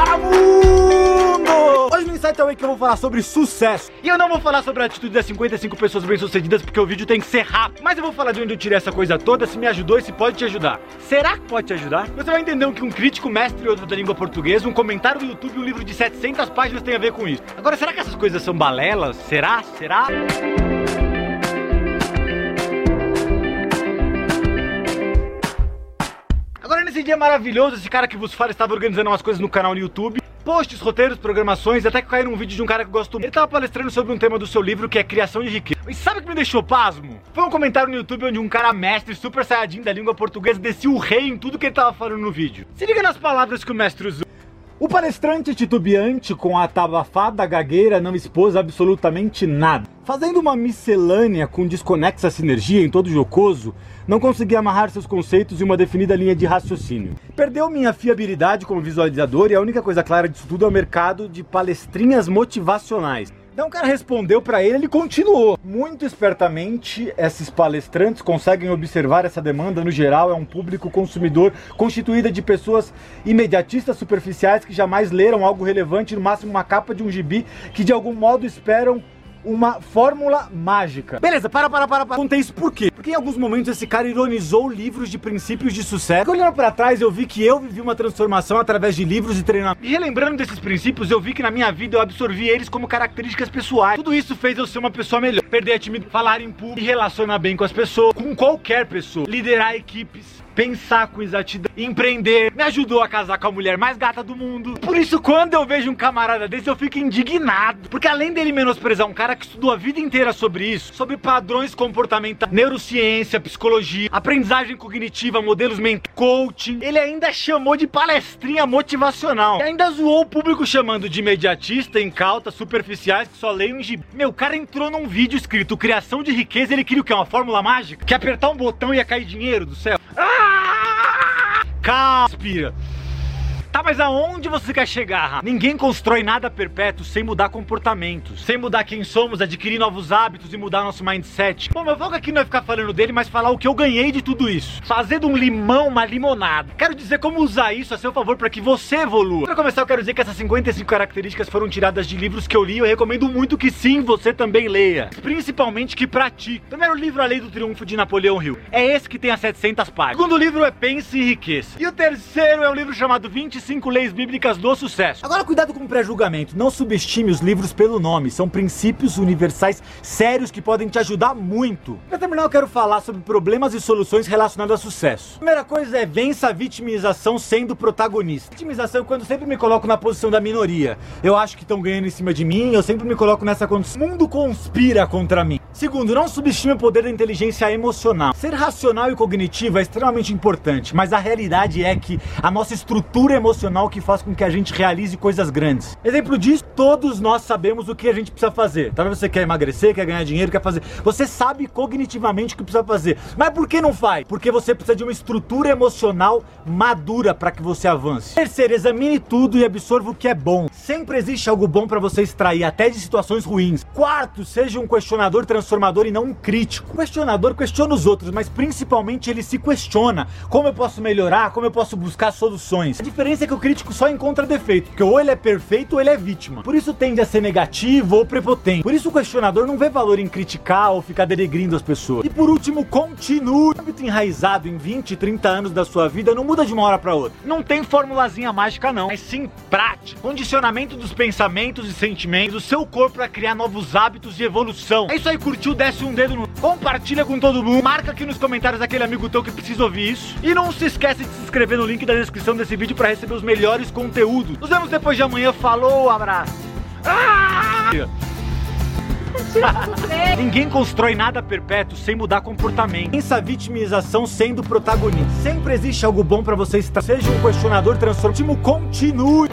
para mundo! Hoje no Insight Away que eu vou falar sobre sucesso. E eu não vou falar sobre a atitude das 55 pessoas bem-sucedidas porque o vídeo tem que ser rápido. Mas eu vou falar de onde eu tirei essa coisa toda, se me ajudou e se pode te ajudar. Será que pode te ajudar? Você vai entender o que um crítico mestre e outro da língua portuguesa, um comentário do YouTube e um livro de 700 páginas tem a ver com isso. Agora, será que essas coisas são balelas? Será? Será? Agora nesse dia maravilhoso, esse cara que vos fala estava organizando umas coisas no canal no YouTube. Posts, roteiros, programações, até que caiu num vídeo de um cara que eu gosto muito. Ele tava palestrando sobre um tema do seu livro que é criação de riqueza. E sabe o que me deixou pasmo? Foi um comentário no YouTube onde um cara mestre, super saiyajin da língua portuguesa, descia o rei em tudo que ele tava falando no vídeo. Se liga nas palavras que o mestre usou. Palestrante titubeante com a tabafada gagueira não expôs absolutamente nada. Fazendo uma miscelânea com desconexa sinergia em todo jocoso, não consegui amarrar seus conceitos em uma definida linha de raciocínio. Perdeu minha fiabilidade como visualizador e a única coisa clara disso tudo é o mercado de palestrinhas motivacionais. Então o cara respondeu para ele, ele continuou. Muito espertamente, esses palestrantes conseguem observar essa demanda no geral, é um público consumidor constituída de pessoas imediatistas superficiais que jamais leram algo relevante, no máximo uma capa de um gibi, que de algum modo esperam uma fórmula mágica. Beleza, para, para, para, para. Contei isso por quê? Porque em alguns momentos esse cara ironizou livros de princípios de sucesso. Olhando para trás, eu vi que eu vivi uma transformação através de livros e treinamento. E relembrando desses princípios, eu vi que na minha vida eu absorvi eles como características pessoais. Tudo isso fez eu ser uma pessoa melhor. Perder a timidez, falar em público, e relacionar bem com as pessoas, com qualquer pessoa, liderar equipes pensar com exatidão, empreender, me ajudou a casar com a mulher mais gata do mundo. Por isso, quando eu vejo um camarada desse, eu fico indignado. Porque além dele menosprezar um cara que estudou a vida inteira sobre isso, sobre padrões comportamentais, neurociência, psicologia, aprendizagem cognitiva, modelos mentais, coaching, ele ainda chamou de palestrinha motivacional. E ainda zoou o público chamando de imediatista, incauta, superficiais, que só leiam em gibi. Meu, o cara entrou num vídeo escrito criação de riqueza, ele queria o quê? Uma fórmula mágica? Que apertar um botão ia cair dinheiro do céu? Ah! Tá, mas aonde você quer chegar? Ninguém constrói nada perpétuo sem mudar comportamentos, sem mudar quem somos, adquirir novos hábitos e mudar nosso mindset. Bom, meu foco aqui não é ficar falando dele, mas falar o que eu ganhei de tudo isso. Fazer de um limão uma limonada. Quero dizer como usar isso a seu favor para que você evolua. Para começar, eu quero dizer que essas 55 características foram tiradas de livros que eu li e eu recomendo muito que sim, você também leia. Principalmente que pratique. Primeiro livro, A Lei do Triunfo de Napoleão Hill. É esse que tem as 700 páginas. O segundo livro é Pense e Enriqueça. E o terceiro é um livro chamado 20 25 leis bíblicas do sucesso. Agora cuidado com o pré-julgamento, não subestime os livros pelo nome, são princípios universais sérios que podem te ajudar muito. Para terminar, eu quero falar sobre problemas e soluções relacionados a sucesso. Primeira coisa é vença a vitimização sendo protagonista. Vitimização é quando sempre me coloco na posição da minoria. Eu acho que estão ganhando em cima de mim, eu sempre me coloco nessa condição. O mundo conspira contra mim. Segundo, não subestime o poder da inteligência emocional. Ser racional e cognitivo é extremamente importante, mas a realidade é que a nossa estrutura emocional que faz com que a gente realize coisas grandes. Exemplo disso, todos nós sabemos o que a gente precisa fazer. Talvez você quer emagrecer, quer ganhar dinheiro, quer fazer. Você sabe cognitivamente o que precisa fazer. Mas por que não faz? Porque você precisa de uma estrutura emocional madura para que você avance. Terceiro, examine tudo e absorva o que é bom. Sempre existe algo bom para você extrair, até de situações ruins. Quarto, seja um questionador transformador e não um crítico. O questionador questiona os outros, mas principalmente ele se questiona. Como eu posso melhorar? Como eu posso buscar soluções? A diferença é que o crítico só encontra defeito, porque ou ele é perfeito ou ele é vítima. Por isso tende a ser negativo ou prepotente. Por isso o questionador não vê valor em criticar ou ficar denegrindo as pessoas. E por último, continue. O hábito enraizado em 20, 30 anos da sua vida não muda de uma hora para outra. Não tem formulazinha mágica não, mas sim prática. Condicionamento dos pensamentos e sentimentos do seu corpo para criar novos hábitos e evolução. É isso aí, curtiu? Desce um dedo no... Compartilha com todo mundo. Marca aqui nos comentários aquele amigo teu que precisa ouvir isso. E não se esquece de se inscrever no link da descrição desse vídeo para receber os melhores conteúdos. Nos vemos depois de amanhã. Falou, abraço. Ah! Ninguém constrói nada perpétuo sem mudar comportamento. Pensa vitimização sendo protagonista. Sempre existe algo bom para você estar. Seja um questionador transformativo. Continue.